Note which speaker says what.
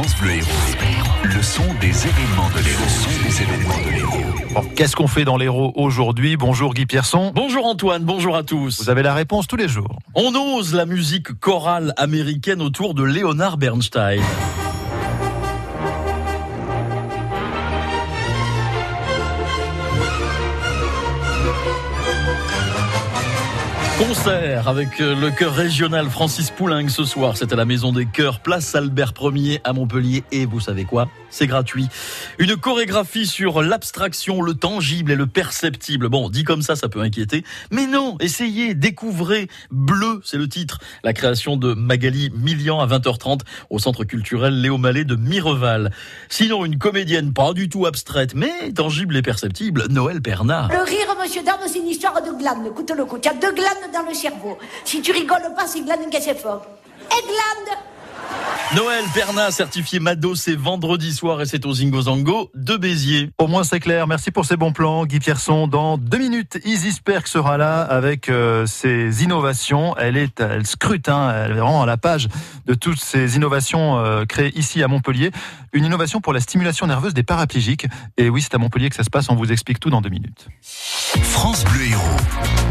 Speaker 1: France Bleu Héros. Le son des événements de l'Héros. Le son des événements de l'Héros.
Speaker 2: Bon, Qu'est-ce qu'on fait dans l'Héros aujourd'hui? Bonjour Guy Pierson.
Speaker 3: Bonjour Antoine, bonjour à tous.
Speaker 2: Vous avez la réponse tous les jours.
Speaker 3: On ose la musique chorale américaine autour de Leonard Bernstein. Concert avec euh, le chœur régional Francis Poulenc ce soir. C'est à la Maison des Chœurs, place Albert 1er à Montpellier. Et vous savez quoi? C'est gratuit. Une chorégraphie sur l'abstraction, le tangible et le perceptible. Bon, dit comme ça, ça peut inquiéter. Mais non, essayez, découvrez. Bleu, c'est le titre. La création de Magali Millian à 20h30 au Centre culturel Léo Mallet de Mireval. Sinon, une comédienne pas du tout abstraite, mais tangible et perceptible, Noël Pernat.
Speaker 4: Le rire, monsieur dame, c'est une histoire de glande. Écoute le coup. Il y a deux glandes dans le cerveau. Si tu rigoles pas, c'est glande qui c'est fort. Et glande
Speaker 3: Noël Pernat, certifié Mado, c'est vendredi soir et c'est au Zingo Zango de Béziers.
Speaker 2: Au moins c'est clair. Merci pour ces bons plans, Guy Pierson. Dans deux minutes, Isis Perk sera là avec euh, ses innovations. Elle est, elle scrute, hein, elle est vraiment à la page de toutes ces innovations euh, créées ici à Montpellier. Une innovation pour la stimulation nerveuse des paraplégiques. Et oui, c'est à Montpellier que ça se passe. On vous explique tout dans deux minutes.
Speaker 1: France Bleu Héros.